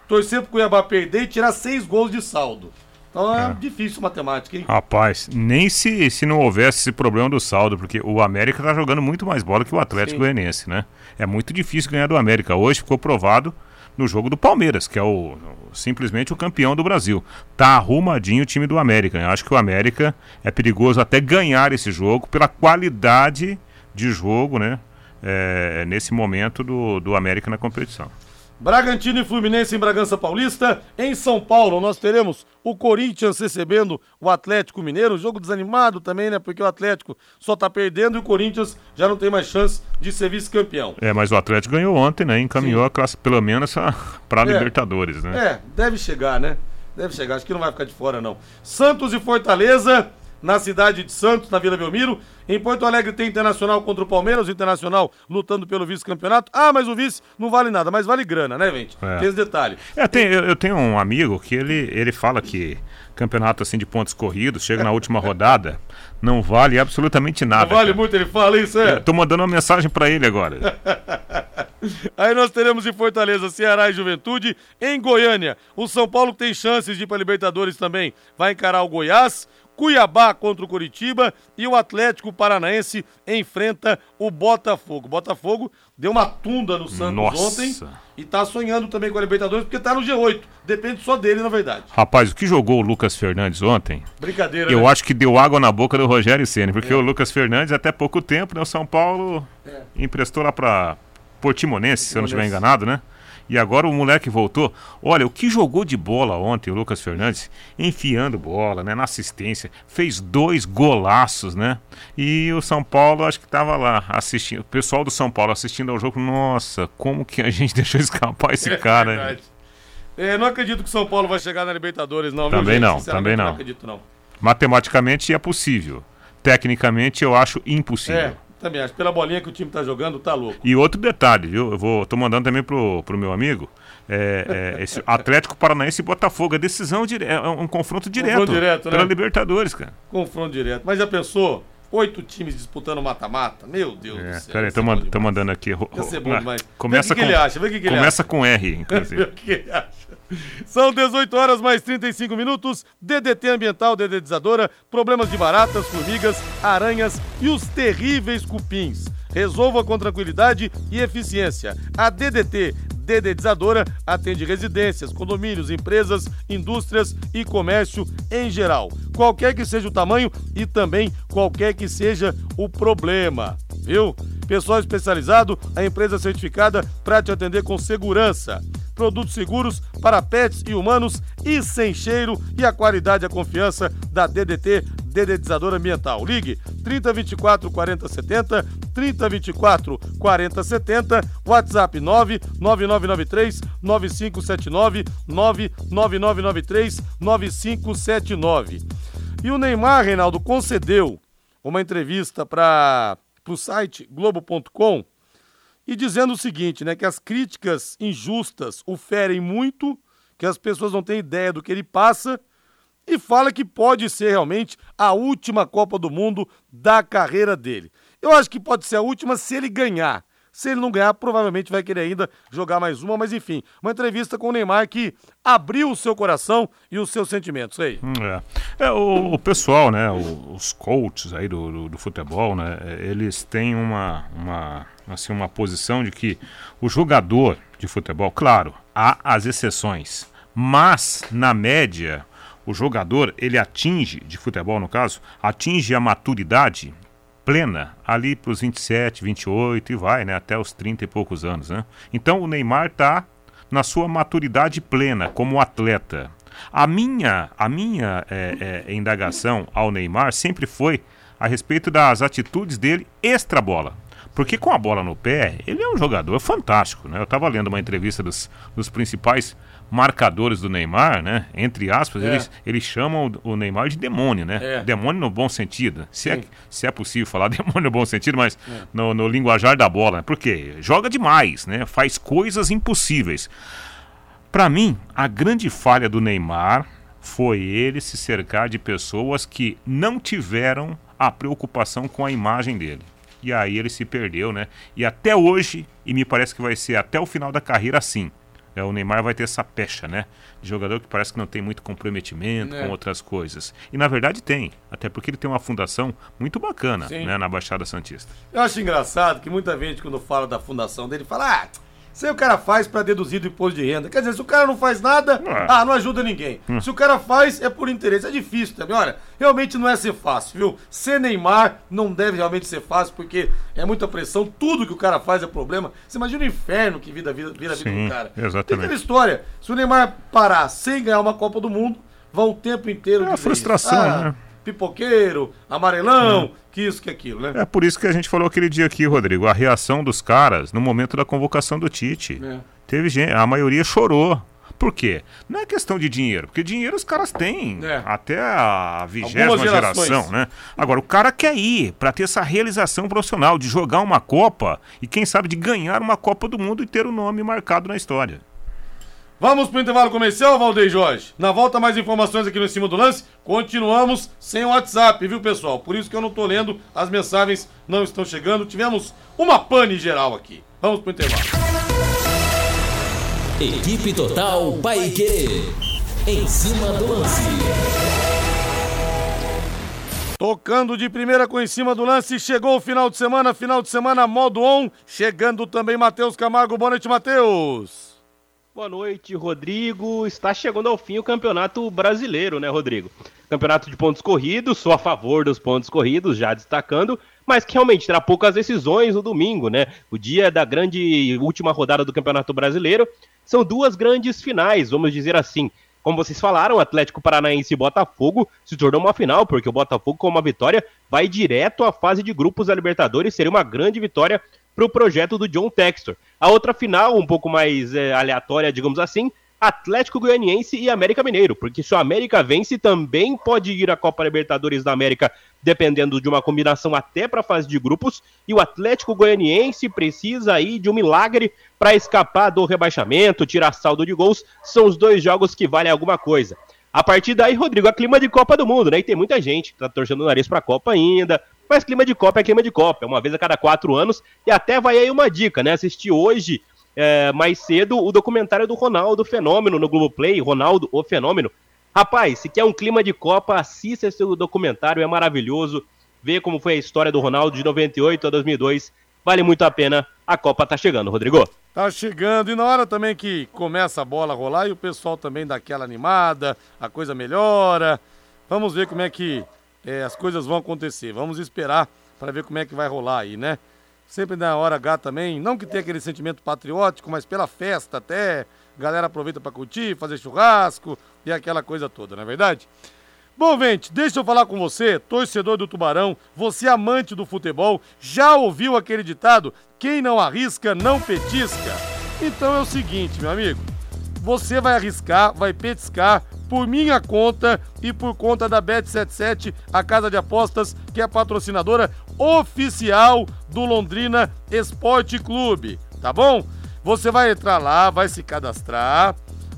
torcer pro Cuiabá perder e tirar seis gols de saldo. Então é, é. difícil matemática, hein? Rapaz, nem se, se não houvesse esse problema do saldo, porque o América tá jogando muito mais bola que o Atlético Sim. Goianiense, né? É muito difícil ganhar do América. Hoje ficou provado no jogo do Palmeiras, que é o simplesmente o campeão do Brasil. Tá arrumadinho o time do América. Eu acho que o América é perigoso até ganhar esse jogo pela qualidade de jogo, né? É, nesse momento do, do América na competição. Bragantino e Fluminense em Bragança Paulista. Em São Paulo, nós teremos o Corinthians recebendo o Atlético Mineiro. Jogo desanimado também, né? Porque o Atlético só tá perdendo e o Corinthians já não tem mais chance de ser vice-campeão. É, mas o Atlético ganhou ontem, né? Encaminhou Sim. a classe, pelo menos, [LAUGHS] para é, Libertadores, né? É, deve chegar, né? Deve chegar. Acho que não vai ficar de fora, não. Santos e Fortaleza na cidade de Santos, na Vila Belmiro. Em Porto Alegre tem Internacional contra o Palmeiras, o Internacional lutando pelo vice-campeonato. Ah, mas o vice não vale nada, mas vale grana, né, gente? É. Tem esse detalhe. É, tem, eu, eu, tenho um amigo que ele, ele fala que campeonato assim de pontos corridos, chega na última rodada, não vale absolutamente nada. Não vale cara. muito, ele fala isso, é? Eu tô mandando uma mensagem para ele agora. [LAUGHS] Aí nós teremos em Fortaleza, Ceará e Juventude. Em Goiânia, o São Paulo tem chances de ir para Libertadores também. Vai encarar o Goiás. Cuiabá contra o Curitiba e o Atlético Paranaense enfrenta o Botafogo. Botafogo deu uma tunda no Santos Nossa. ontem e tá sonhando também com a Libertadores porque tá no G8. Depende só dele, na verdade. Rapaz, o que jogou o Lucas Fernandes ontem? Brincadeira. Eu né? acho que deu água na boca do Rogério Ceni, porque é. o Lucas Fernandes até pouco tempo, né, o São Paulo é. emprestou lá para Portimonense, se eu não estiver enganado, né? E agora o moleque voltou. Olha, o que jogou de bola ontem o Lucas Fernandes, enfiando bola, né, na assistência, fez dois golaços, né? E o São Paulo, acho que estava lá assistindo, o pessoal do São Paulo assistindo ao jogo, nossa, como que a gente [LAUGHS] deixou escapar esse é cara? É, não acredito que o São Paulo vai chegar na Libertadores, não. Também viu, não, também não. Não acredito, não. Matematicamente é possível. Tecnicamente eu acho impossível. É. Também acho. Pela bolinha que o time tá jogando, tá louco. E outro detalhe, viu? Eu vou, tô mandando também pro, pro meu amigo. É, é, esse [LAUGHS] Atlético Paranaense e Botafogo. A decisão dire... é um confronto direto. Confronto direto, né? Libertadores, cara. Confronto direto. Mas já pensou? Oito times disputando mata-mata? Meu Deus é, do céu. Peraí, tô, man tô mandando aqui. Bom demais. Começa Vê o que, com, que ele acha. Vê o que, que ele começa acha. com R, inclusive. [LAUGHS] o que ele acha. São 18 horas mais 35 minutos. DDT Ambiental Dedetizadora. Problemas de baratas, formigas, aranhas e os terríveis cupins. Resolva com tranquilidade e eficiência. A DDT dedetizadora atende residências, condomínios, empresas, indústrias e comércio em geral. Qualquer que seja o tamanho e também qualquer que seja o problema, viu? Pessoal especializado, a empresa certificada para te atender com segurança produtos seguros para pets e humanos e sem cheiro e a qualidade e a confiança da DDT Dedetizador Ambiental. Ligue 3024 4070, 3024 4070, WhatsApp 99993 9579, 99993 9579. E o Neymar, Reinaldo, concedeu uma entrevista para o site globo.com e dizendo o seguinte, né, que as críticas injustas o ferem muito, que as pessoas não têm ideia do que ele passa e fala que pode ser realmente a última Copa do Mundo da carreira dele. Eu acho que pode ser a última se ele ganhar, Se ele não ganhar, provavelmente vai querer ainda jogar mais uma, mas enfim, uma entrevista com o Neymar que abriu o seu coração e os seus sentimentos aí. Hum, é, é o, o, pessoal, né, os coaches aí do, do, do, futebol, né, eles têm uma, uma, assim, uma posição de que o jogador de futebol, claro, há as exceções, mas na média o jogador ele atinge de futebol no caso atinge a maturidade plena ali para os 27, 28 e vai, né, até os 30 e poucos anos, né? Então o Neymar está na sua maturidade plena como atleta. A minha, a minha é, é, indagação ao Neymar sempre foi a respeito das atitudes dele extra bola. Porque com a bola no pé, ele é um jogador fantástico, né? Eu estava lendo uma entrevista dos, dos principais marcadores do Neymar, né? Entre aspas, é. eles, eles chamam o Neymar de demônio, né? É. Demônio no bom sentido. Se é, se é possível falar [LAUGHS] demônio no bom sentido, mas é. no, no linguajar da bola. Né? Porque joga demais, né? Faz coisas impossíveis. Para mim, a grande falha do Neymar foi ele se cercar de pessoas que não tiveram a preocupação com a imagem dele. E aí ele se perdeu, né? E até hoje, e me parece que vai ser até o final da carreira assim é, o Neymar vai ter essa pecha, né? De jogador que parece que não tem muito comprometimento é. com outras coisas. E na verdade tem, até porque ele tem uma fundação muito bacana né, na Baixada Santista. Eu acho engraçado que muita gente, quando fala da fundação dele, fala: ah, isso aí o cara faz para deduzir do imposto de renda. Quer dizer, se o cara não faz nada, é. ah, não ajuda ninguém. Hum. Se o cara faz, é por interesse. É difícil também. Olha, realmente não é ser fácil, viu? Ser Neymar não deve realmente ser fácil, porque é muita pressão. Tudo que o cara faz é problema. Você imagina o inferno que vira, vira, vira a vida do cara. Exatamente. Tem aquela história. Se o Neymar parar sem ganhar uma Copa do Mundo, vão o tempo inteiro. É a frustração, ah, né? Pipoqueiro, amarelão, é. que isso, que aquilo, né? É por isso que a gente falou aquele dia aqui, Rodrigo, a reação dos caras no momento da convocação do Tite. É. Teve gente, a maioria chorou. Por quê? Não é questão de dinheiro, porque dinheiro os caras têm é. até a vigésima geração, né? Agora, o cara quer ir para ter essa realização profissional de jogar uma Copa e, quem sabe, de ganhar uma Copa do Mundo e ter o nome marcado na história. Vamos pro intervalo comercial, Valdeir Jorge. Na volta, mais informações aqui no Em Cima do Lance. Continuamos sem o WhatsApp, viu, pessoal? Por isso que eu não tô lendo, as mensagens não estão chegando. Tivemos uma pane geral aqui. Vamos pro intervalo. Equipe Total Paique. Em cima do lance. Tocando de primeira com em cima do lance, chegou o final de semana, final de semana modo on, chegando também Matheus Camargo, boa noite Matheus. Boa noite, Rodrigo. Está chegando ao fim o Campeonato Brasileiro, né, Rodrigo? Campeonato de pontos corridos, sou a favor dos pontos corridos, já destacando, mas que realmente terá poucas decisões no domingo, né? O dia da grande última rodada do Campeonato Brasileiro. São duas grandes finais, vamos dizer assim. Como vocês falaram, Atlético Paranaense e Botafogo se tornou uma final, porque o Botafogo, com uma vitória, vai direto à fase de grupos da Libertadores. Seria uma grande vitória para o projeto do John Textor. A outra final, um pouco mais é, aleatória, digamos assim, Atlético Goianiense e América Mineiro, porque se o América vence, também pode ir à Copa Libertadores da América, dependendo de uma combinação até para a fase de grupos, e o Atlético Goianiense precisa aí de um milagre para escapar do rebaixamento, tirar saldo de gols, são os dois jogos que valem alguma coisa. A partir daí, Rodrigo, a clima de Copa do Mundo, né? E tem muita gente que tá torcendo o nariz pra Copa ainda, mas clima de Copa é clima de Copa, é uma vez a cada quatro anos. E até vai aí uma dica, né? Assisti hoje, é, mais cedo, o documentário do Ronaldo Fenômeno no Globoplay, Ronaldo, o Fenômeno. Rapaz, se quer um clima de Copa, assista esse documentário, é maravilhoso. Vê como foi a história do Ronaldo de 98 a 2002. Vale muito a pena. A Copa tá chegando, Rodrigo. Tá chegando. E na hora também que começa a bola a rolar e o pessoal também dá aquela animada, a coisa melhora. Vamos ver como é que é, as coisas vão acontecer. Vamos esperar para ver como é que vai rolar aí, né? Sempre na hora H também, não que tenha aquele sentimento patriótico, mas pela festa até, galera aproveita para curtir, fazer churrasco e aquela coisa toda, não é verdade? Bom, gente, deixa eu falar com você, torcedor do Tubarão, você amante do futebol, já ouviu aquele ditado? Quem não arrisca, não petisca? Então é o seguinte, meu amigo, você vai arriscar, vai petiscar, por minha conta e por conta da Bet77, a casa de apostas que é patrocinadora oficial do Londrina Esporte Clube, tá bom? Você vai entrar lá, vai se cadastrar,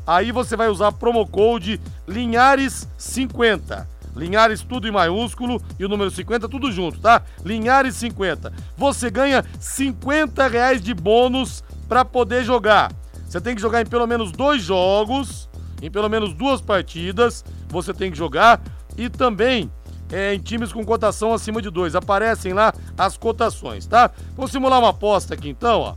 aí você vai usar promo code Linhares50. Linhares tudo em maiúsculo e o número 50 tudo junto, tá? Linhares 50. Você ganha 50 reais de bônus para poder jogar. Você tem que jogar em pelo menos dois jogos, em pelo menos duas partidas. Você tem que jogar e também é, em times com cotação acima de dois. Aparecem lá as cotações, tá? Vou simular uma aposta aqui então, ó.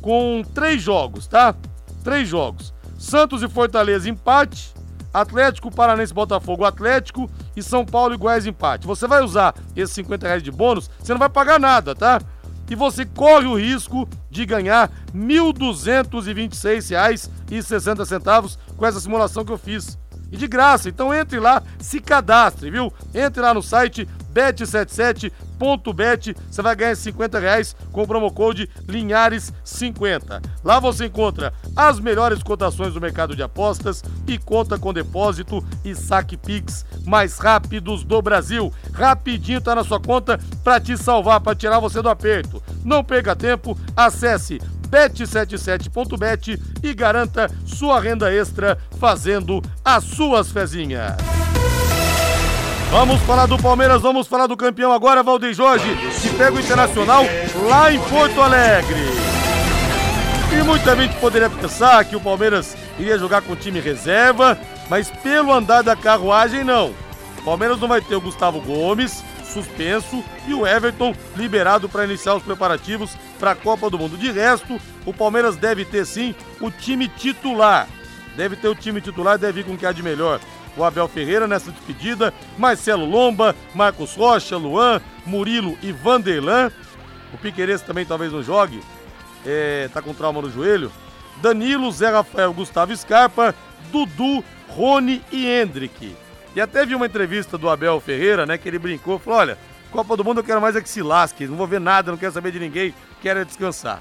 Com três jogos, tá? Três jogos. Santos e Fortaleza empate. Atlético, Paranense, Botafogo, Atlético e São Paulo iguais empate. Você vai usar esses 50 reais de bônus, você não vai pagar nada, tá? E você corre o risco de ganhar R$ 1.226,60 com essa simulação que eu fiz. E de graça, então entre lá, se cadastre, viu? Entre lá no site bet77.bet, você vai ganhar 50 reais com o promo code Linhares50. Lá você encontra as melhores cotações do mercado de apostas e conta com depósito e saque Pix mais rápidos do Brasil. Rapidinho tá na sua conta para te salvar, para tirar você do aperto. Não perca tempo, acesse bet77.bet e garanta sua renda extra fazendo as suas fezinhas. Vamos falar do Palmeiras, vamos falar do campeão agora, Valdeir Jorge, que pega o Internacional lá em Porto Alegre. E muita gente poderia pensar que o Palmeiras iria jogar com time reserva, mas pelo andar da carruagem, não. O Palmeiras não vai ter o Gustavo Gomes, suspenso, e o Everton liberado para iniciar os preparativos para a Copa do Mundo. De resto, o Palmeiras deve ter sim o time titular. Deve ter o time titular, deve ir com o que há de melhor o Abel Ferreira nessa despedida, Marcelo Lomba, Marcos Rocha, Luan, Murilo e Vanderlan. O Piqueires também talvez não jogue, é, tá com trauma no joelho. Danilo, Zé Rafael, Gustavo Scarpa, Dudu, Rony e Hendrick. E até vi uma entrevista do Abel Ferreira, né, que ele brincou, falou, olha, Copa do Mundo eu quero mais é que se lasque, não vou ver nada, não quero saber de ninguém, quero é descansar.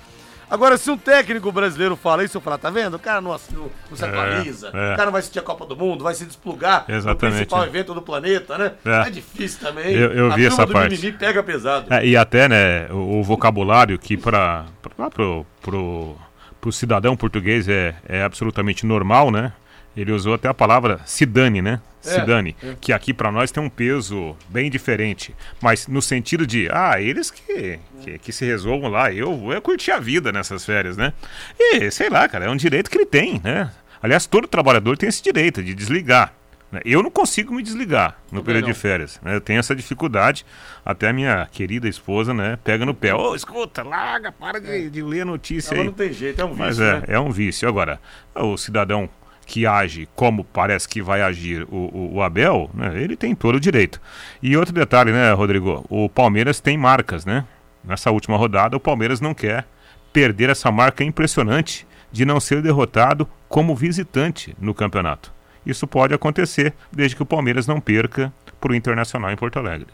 Agora, se um técnico brasileiro fala isso, eu falo, tá vendo? O cara não, não, não se atualiza, é, é. o cara não vai assistir a Copa do Mundo, vai se desplugar Exatamente, no principal é. evento do planeta, né? É, é difícil também. Eu, eu vi essa parte. Mimimi pega pesado. É, e até, né, o, o vocabulário que para pro, pro, pro cidadão português é, é absolutamente normal, né? Ele usou até a palavra se dane, né? Se é, dane. É. Que aqui para nós tem um peso bem diferente. Mas no sentido de, ah, eles que, que, que, se resolvam lá. Eu vou curtir a vida nessas férias, né? E, sei lá, cara, é um direito que ele tem, né? Aliás, todo trabalhador tem esse direito de desligar. Né? Eu não consigo me desligar no Também período não. de férias. Né? Eu tenho essa dificuldade. Até a minha querida esposa, né, pega no pé. Ô, oh, escuta, larga, para de, é. de ler notícia não, aí. Não tem jeito, é um vício. Mas é, né? é um vício. Agora, o cidadão que age como parece que vai agir o, o, o Abel, né, ele tem todo o direito. E outro detalhe, né, Rodrigo? O Palmeiras tem marcas, né? Nessa última rodada, o Palmeiras não quer perder essa marca impressionante de não ser derrotado como visitante no campeonato. Isso pode acontecer desde que o Palmeiras não perca para o Internacional em Porto Alegre.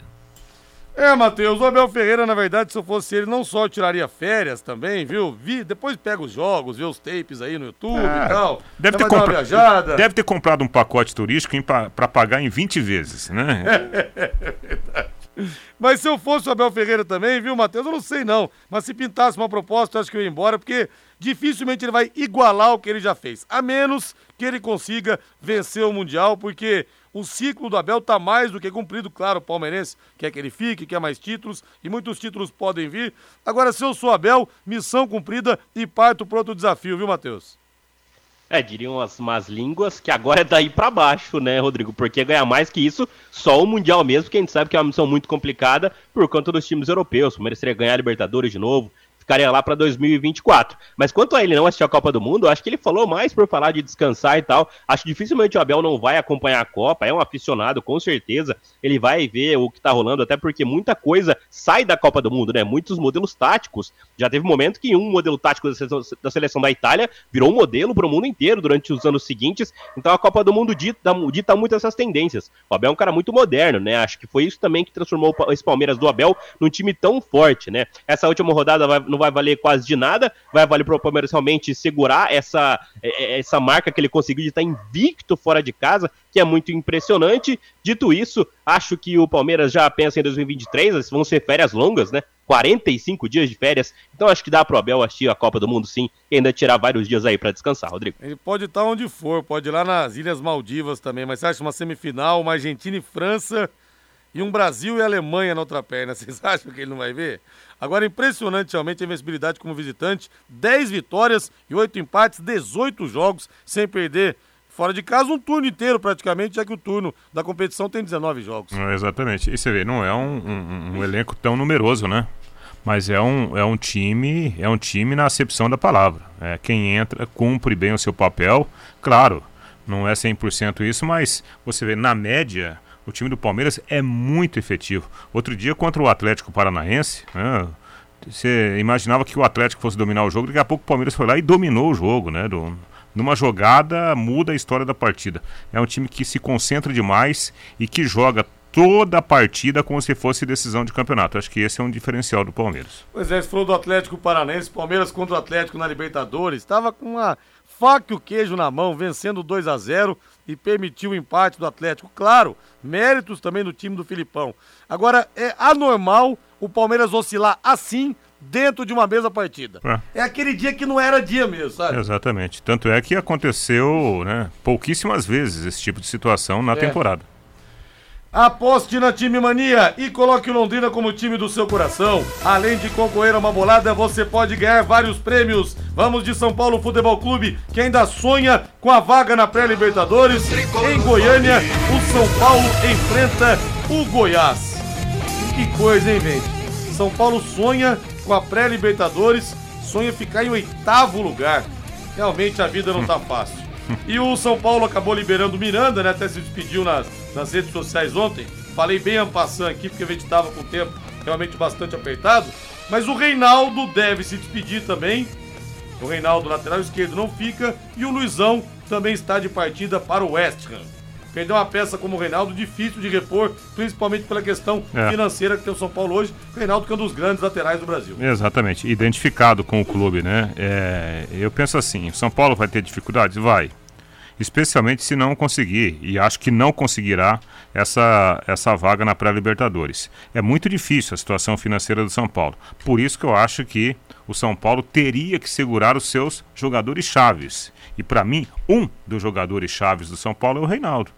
É, Matheus, o Abel Ferreira, na verdade, se eu fosse ele, não só tiraria férias também, viu? Vi, depois pega os jogos, vê os tapes aí no YouTube é, e tal. Deve ter, compra... deve ter comprado um pacote turístico para pagar em 20 vezes, né? [LAUGHS] É, verdade. Mas se eu fosse o Abel Ferreira também, viu, Matheus? Eu não sei não. Mas se pintasse uma proposta, eu acho que eu ia embora, porque dificilmente ele vai igualar o que ele já fez. A menos que ele consiga vencer o Mundial, porque o ciclo do Abel está mais do que cumprido, claro, o palmeirense quer que ele fique, quer mais títulos, e muitos títulos podem vir. Agora, se eu sou Abel, missão cumprida e parto para outro desafio, viu, Matheus? É, diriam as más línguas que agora é daí para baixo, né, Rodrigo? Porque ganhar mais que isso, só o Mundial mesmo, que a gente sabe que é uma missão muito complicada por conta dos times europeus. O Palmeiras teria ganhar a Libertadores de novo, ficaria lá para 2024. Mas quanto a ele não assistir a Copa do Mundo, acho que ele falou mais por falar de descansar e tal. Acho que dificilmente o Abel não vai acompanhar a Copa, é um aficionado, com certeza. Ele vai ver o que tá rolando, até porque muita coisa sai da Copa do Mundo, né? Muitos modelos táticos. Já teve um momento que um modelo tático da seleção da, seleção da Itália virou um modelo para o mundo inteiro durante os anos seguintes. Então a Copa do Mundo dita, dita muito essas tendências. O Abel é um cara muito moderno, né? Acho que foi isso também que transformou esse Palmeiras do Abel num time tão forte, né? Essa última rodada vai, não vai valer quase de nada, vai valer para o Palmeiras realmente segurar essa, é, é, essa marca que ele conseguiu de estar invicto fora de casa, que é muito impressionante. Dito isso, acho que o Palmeiras já pensa em 2023, vão ser férias longas, né? 45 dias de férias, então acho que dá pro Abel assistir a Copa do Mundo sim, e ainda tirar vários dias aí para descansar, Rodrigo. Ele pode estar onde for, pode ir lá nas Ilhas Maldivas também, mas você acha uma semifinal, uma Argentina e França e um Brasil e Alemanha na outra perna. [LAUGHS] Vocês acham que ele não vai ver? Agora, impressionante realmente a invencibilidade como visitante. 10 vitórias e 8 empates, 18 jogos sem perder fora de casa um turno inteiro praticamente, já que o turno da competição tem 19 jogos. exatamente. E você vê, não é um, um, um, elenco tão numeroso, né? Mas é um, é um time, é um time na acepção da palavra. É, quem entra cumpre bem o seu papel. Claro, não é 100% isso, mas você vê na média o time do Palmeiras é muito efetivo. Outro dia contra o Atlético Paranaense, né, você imaginava que o Atlético fosse dominar o jogo, daqui a pouco o Palmeiras foi lá e dominou o jogo, né? Do, numa jogada muda a história da partida. É um time que se concentra demais e que joga toda a partida como se fosse decisão de campeonato. Acho que esse é um diferencial do Palmeiras. Pois é, você falou do Atlético Paranaense, Palmeiras contra o Atlético na Libertadores, estava com uma faca e o queijo na mão, vencendo 2 a 0 e permitiu o empate do Atlético. Claro, méritos também do time do Filipão. Agora, é anormal o Palmeiras oscilar assim dentro de uma mesma partida. É. é. aquele dia que não era dia mesmo, sabe? Exatamente. Tanto é que aconteceu né, pouquíssimas vezes esse tipo de situação na é. temporada. Aposte na Time Mania e coloque o Londrina como time do seu coração. Além de concorrer a uma bolada, você pode ganhar vários prêmios. Vamos de São Paulo Futebol Clube, que ainda sonha com a vaga na pré-Libertadores. Em Goiânia, o São Paulo enfrenta o Goiás. Que coisa, hein, gente? São Paulo sonha com a pré-Libertadores, sonha ficar em oitavo lugar. Realmente a vida não tá [LAUGHS] fácil. E o São Paulo acabou liberando o Miranda, né? Até se despediu nas nas redes sociais ontem. Falei bem ampassando aqui, porque a gente estava com o tempo realmente bastante apertado. Mas o Reinaldo deve se despedir também. O Reinaldo, lateral esquerdo, não fica. E o Luizão também está de partida para o West Ham. Perdeu uma peça como o Reinaldo, difícil de repor, principalmente pela questão é. financeira que tem o São Paulo hoje. O Reinaldo que é um dos grandes laterais do Brasil. Exatamente, identificado com o clube, né? É, eu penso assim, o São Paulo vai ter dificuldades? Vai especialmente se não conseguir, e acho que não conseguirá, essa, essa vaga na pré-Libertadores. É muito difícil a situação financeira do São Paulo. Por isso que eu acho que o São Paulo teria que segurar os seus jogadores chaves. E para mim, um dos jogadores chaves do São Paulo é o Reinaldo.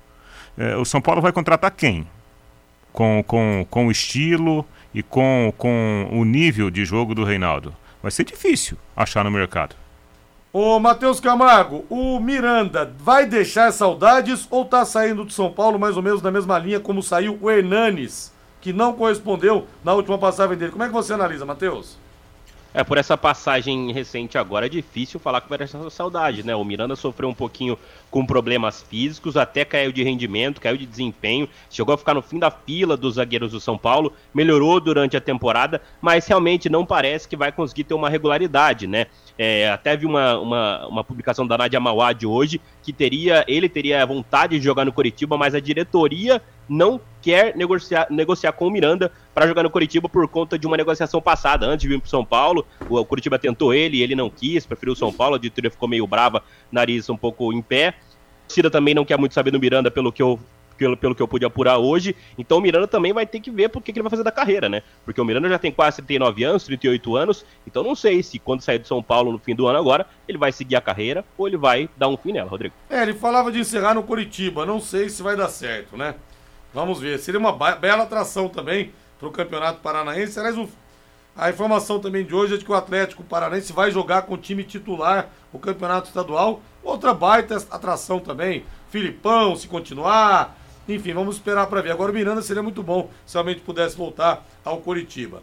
É, o São Paulo vai contratar quem? Com, com, com o estilo e com, com o nível de jogo do Reinaldo. Vai ser difícil achar no mercado. Ô, Matheus Camargo, o Miranda vai deixar saudades ou tá saindo do São Paulo mais ou menos na mesma linha como saiu o Hernanes, que não correspondeu na última passagem dele? Como é que você analisa, Matheus? É, por essa passagem recente agora é difícil falar que vai deixar saudade, né? O Miranda sofreu um pouquinho com problemas físicos, até caiu de rendimento, caiu de desempenho, chegou a ficar no fim da fila dos zagueiros do São Paulo, melhorou durante a temporada, mas realmente não parece que vai conseguir ter uma regularidade, né? É, até vi uma, uma, uma, publicação da Nadia Mawad hoje que teria ele teria vontade de jogar no Curitiba, mas a diretoria não quer negociar, negociar com o Miranda para jogar no Curitiba por conta de uma negociação passada. Antes de vir para São Paulo, o Curitiba tentou ele ele não quis, preferiu o São Paulo, a diretoria ficou meio brava, nariz um pouco em pé. Cida também não quer muito saber do Miranda, pelo que eu pelo, pelo que eu pude apurar hoje. Então o Miranda também vai ter que ver porque que ele vai fazer da carreira, né? Porque o Miranda já tem quase 39 anos, 38 anos. Então não sei se quando sair do São Paulo no fim do ano agora, ele vai seguir a carreira ou ele vai dar um fim nela, Rodrigo. É, ele falava de encerrar no Curitiba. Não sei se vai dar certo, né? Vamos ver. Seria uma bela atração também para o Campeonato Paranaense. Aliás, o, a informação também de hoje é de que o Atlético Paranaense vai jogar com o time titular o Campeonato Estadual. Outra baita atração também. Filipão, se continuar. Enfim, vamos esperar para ver. Agora o Miranda seria muito bom se realmente pudesse voltar ao Curitiba.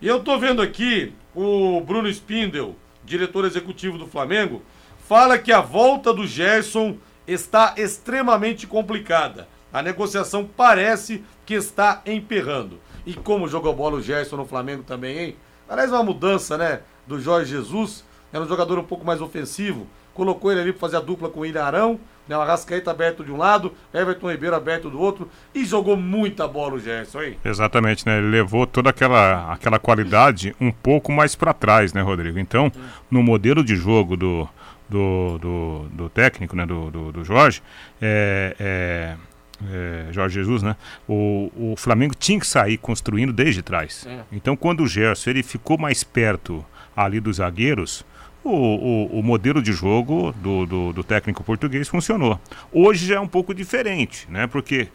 E eu tô vendo aqui o Bruno Spindel, diretor executivo do Flamengo, fala que a volta do Gerson está extremamente complicada. A negociação parece que está emperrando. E como jogou bola o Gerson no Flamengo também, hein? Parece uma mudança, né? Do Jorge Jesus. Era um jogador um pouco mais ofensivo. Colocou ele ali para fazer a dupla com o Ilharão. Né? O Arrascaeta aberto de um lado, Everton Ribeiro aberto do outro. E jogou muita bola o Gerson aí. Exatamente, né? Ele levou toda aquela, aquela qualidade um pouco mais para trás, né, Rodrigo? Então, no modelo de jogo do, do, do, do técnico, né, do, do, do Jorge, é, é, é, Jorge Jesus, né? O, o Flamengo tinha que sair construindo desde trás. É. Então, quando o Gerson ele ficou mais perto ali dos zagueiros, o, o, o modelo de jogo do, do, do técnico português funcionou. Hoje já é um pouco diferente, né? Porque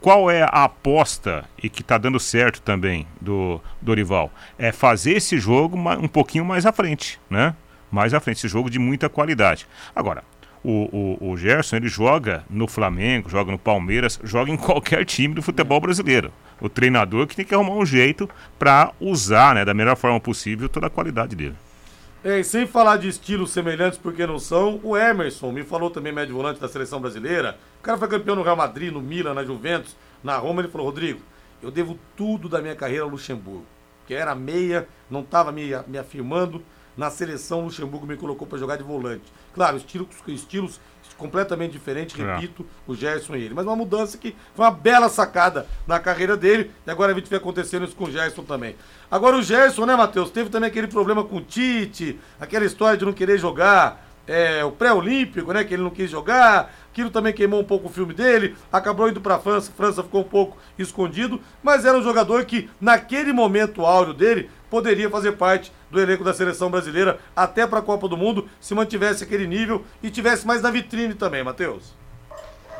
qual é a aposta e que está dando certo também do Dorival? É fazer esse jogo um pouquinho mais à frente, né? Mais à frente, esse jogo de muita qualidade. Agora, o, o, o Gerson ele joga no Flamengo, joga no Palmeiras, joga em qualquer time do futebol brasileiro. O treinador que tem que arrumar um jeito para usar, né, da melhor forma possível toda a qualidade dele. É, e sem falar de estilos semelhantes, porque não são, o Emerson me falou também, médio volante da seleção brasileira. O cara foi campeão no Real Madrid, no Milan, na Juventus, na Roma. Ele falou: Rodrigo, eu devo tudo da minha carreira ao Luxemburgo. Que era meia, não estava me, me afirmando. Na seleção, o Luxemburgo me colocou para jogar de volante. Claro, estilos, estilos completamente diferentes, É. repito, o Gerson e ele. Mas uma mudança que foi uma bela sacada na carreira dele. E agora a gente vê acontecendo isso com o Gerson também. Agora o Gerson, né, Matheus? Teve também aquele problema com o Tite, aquela história de não querer jogar é, o pré-olímpico, né? Que ele não quis jogar. Aquilo também queimou um pouco o filme dele. Acabou indo pra França. França ficou um pouco escondido. Mas era um jogador que, naquele momento áureo dele, poderia fazer parte do elenco da seleção brasileira até pra Copa do Mundo, se mantivesse aquele nível e tivesse mais na vitrine também, Matheus.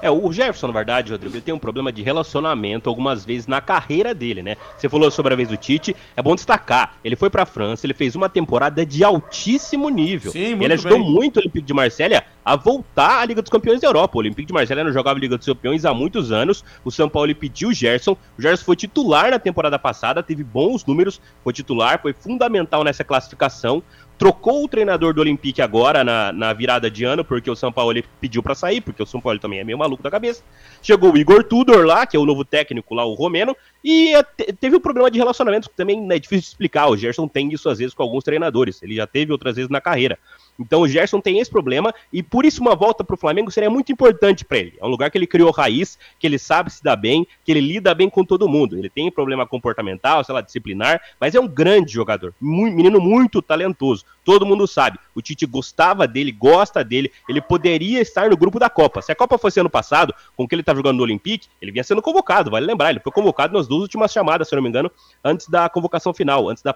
É, o Jefferson, na verdade, Rodrigo, ele tem um problema de relacionamento algumas vezes na carreira dele, né? Você falou sobre a vez do Tite, é bom destacar. Ele foi pra França, ele fez uma temporada de altíssimo nível. Sim, muito ele ajudou bem. muito o Olympique de Marselha a voltar à Liga dos Campeões da Europa. O Olympique de Marselha não jogava Liga dos Campeões há muitos anos. O São Paulo pediu o Gerson. O Gerson foi titular na temporada passada, teve bons números, foi titular, foi fundamental nessa classificação. Trocou o treinador do Olympique agora na, na virada de ano, porque o São Paulo pediu pra sair, porque o São Paulo também é meio maluco da cabeça. Chegou o Igor Tudor lá, que é o novo técnico lá, o romeno, e te- teve um problema de relacionamento que também é difícil de explicar. O Gerson tem isso às vezes com alguns treinadores, ele já teve outras vezes na carreira. Então o Gerson tem esse problema e por isso uma volta pro Flamengo seria muito importante pra ele. É um lugar que ele criou raiz, que ele sabe se dar bem, que ele lida bem com todo mundo. Ele tem problema comportamental, sei lá, disciplinar, mas é um grande jogador, mu- menino muito talentoso. Todo mundo sabe. O Tite gostava dele, gosta dele, ele poderia estar no grupo da Copa. Se a Copa fosse ano passado, com o que ele tá jogando no Olympique, ele vinha sendo convocado, vale lembrar, ele foi convocado nas duas últimas chamadas, se não me engano, antes da convocação final, antes da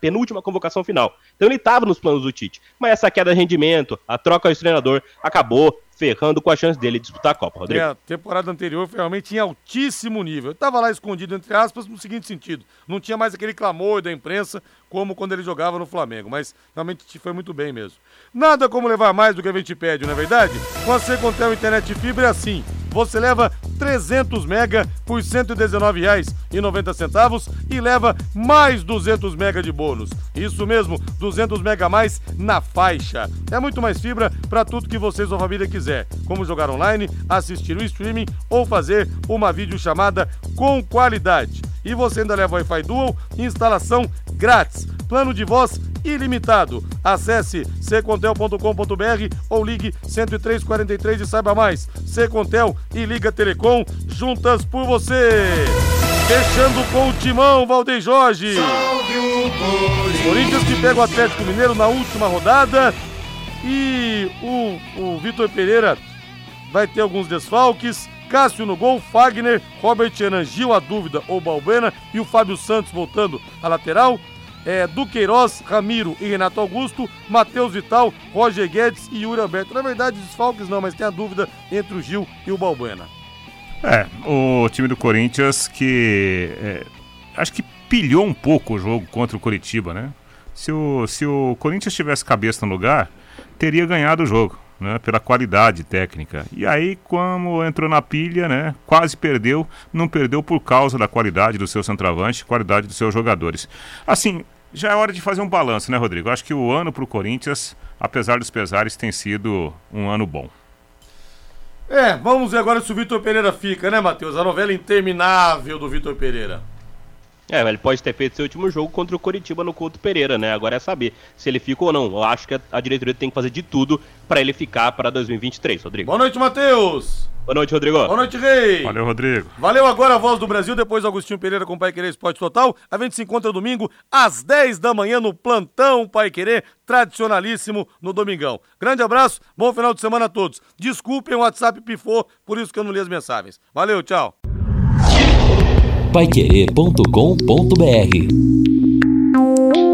penúltima convocação final. Então ele estava nos planos do Tite. Mas essa queda de rendimento, a troca do treinador, acabou ferrando com a chance dele de disputar a Copa, Rodrigo. É, a temporada anterior foi realmente em altíssimo nível. Tava lá escondido, entre aspas, no seguinte sentido. Não tinha mais aquele clamor da imprensa como quando ele jogava no Flamengo, mas realmente foi muito bem mesmo. Nada como levar mais do que a gente pede, não é verdade? Com a Secontel Internet Fibra é assim. Você leva 300 mega por R$ 119,90 e leva mais 200 mega de bônus. Isso mesmo, 200 mega a mais na faixa. É muito mais fibra para tudo que você e sua família quiser, como jogar online, assistir o streaming ou fazer uma videochamada com qualidade. E você ainda leva Wi-Fi Dual instalação grátis. Plano de voz ilimitado. Acesse secontel.com.br ou ligue 10343 e saiba mais. Secontel e Liga Telecom juntas por você. Fechando com o timão, Valdeir Jorge. Corinthians que pega o Atlético Mineiro na última rodada. E o, o Vitor Pereira vai ter alguns desfalques. Cássio no gol, Fagner, Robert Enangil, a dúvida, ou Balbena, e o Fábio Santos voltando à lateral. É, Duqueiroz, Ramiro e Renato Augusto, Matheus Vital, Roger Guedes e Yuri Alberto. Na verdade, desfalques não, mas tem a dúvida entre o Gil e o Balbuena. É, o time do Corinthians que é, acho que pilhou um pouco o jogo contra o Coritiba, né? Se o, se o Corinthians tivesse cabeça no lugar, teria ganhado o jogo, né? Pela qualidade técnica. E aí, como entrou na pilha, né? Quase perdeu, não perdeu por causa da qualidade do seu centroavante, qualidade dos seus jogadores. Assim, já é hora de fazer um balanço, né, Rodrigo? Acho que o ano para o Corinthians, apesar dos pesares, tem sido um ano bom. É, vamos ver agora se o Vitor Pereira fica, né, Matheus? A novela interminável do Vitor Pereira. É, ele pode ter feito seu último jogo contra o Coritiba no Couto Pereira, né? Agora é saber se ele fica ou não. Eu acho que a diretoria tem que fazer de tudo para ele ficar para 2023, Rodrigo. Boa noite, Matheus. Boa noite, Rodrigo. Boa noite, Rei. Valeu, Rodrigo. Valeu agora a voz do Brasil, depois Agostinho Pereira com o Pai Querer Esporte Total. A gente se encontra domingo às 10 da manhã no Plantão Pai Querer, tradicionalíssimo no Domingão. Grande abraço, bom final de semana a todos. Desculpem, o WhatsApp pifou, por isso que eu não li as mensagens. Valeu, tchau paiquerê.com.br